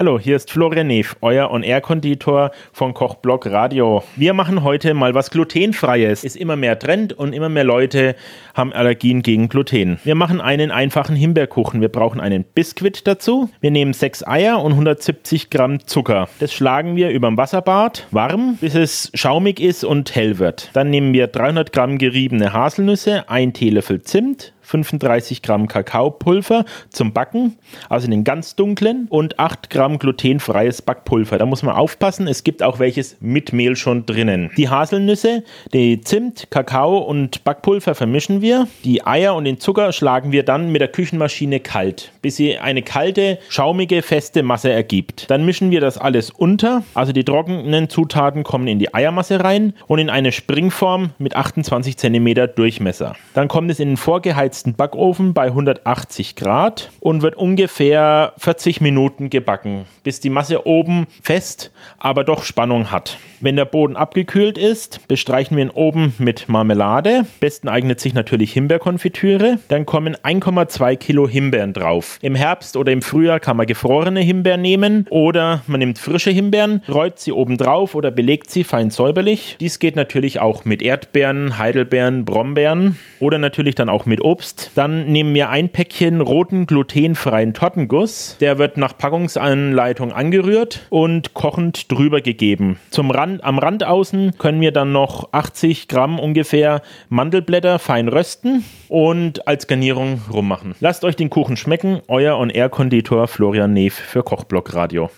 Hallo, hier ist Florian Neff, euer On-Air-Konditor von Kochblock Radio. Wir machen heute mal was glutenfreies. Ist immer mehr Trend und immer mehr Leute haben Allergien gegen Gluten. Wir machen einen einfachen Himbeerkuchen. Wir brauchen einen Biskuit dazu. Wir nehmen sechs Eier und 170 Gramm Zucker. Das schlagen wir über dem Wasserbad warm, bis es schaumig ist und hell wird. Dann nehmen wir 300 Gramm geriebene Haselnüsse, ein Teelöffel Zimt, 35 Gramm Kakaopulver zum Backen, also den ganz dunklen, und 8 Gramm glutenfreies Backpulver. Da muss man aufpassen, es gibt auch welches mit Mehl schon drinnen. Die Haselnüsse, die Zimt, Kakao und Backpulver vermischen wir. Die Eier und den Zucker schlagen wir dann mit der Küchenmaschine kalt, bis sie eine kalte, schaumige, feste Masse ergibt. Dann mischen wir das alles unter, also die trockenen Zutaten kommen in die Eiermasse rein und in eine Springform mit 28 cm Durchmesser. Dann kommt es in den vorgeheizten erhitzten Backofen bei 180 Grad und wird ungefähr 40 Minuten gebacken, bis die Masse oben fest, aber doch Spannung hat. Wenn der Boden abgekühlt ist, bestreichen wir ihn oben mit Marmelade. Besten eignet sich natürlich Himbeerkonfitüre. Dann kommen 1,2 Kilo Himbeeren drauf. Im Herbst oder im Frühjahr kann man gefrorene Himbeeren nehmen oder man nimmt frische Himbeeren, räut sie oben drauf oder belegt sie fein säuberlich. Dies geht natürlich auch mit Erdbeeren, Heidelbeeren, Brombeeren oder natürlich dann auch mit Obst. Dann nehmen wir ein Päckchen roten glutenfreien Tortenguss. Der wird nach Packungsanleitung angerührt und kochend drüber gegeben. Zum Rand, am Rand außen können wir dann noch 80 Gramm ungefähr Mandelblätter fein rösten und als Garnierung rummachen. Lasst euch den Kuchen schmecken. Euer On-Air-Konditor Florian Neef für Kochblock Radio.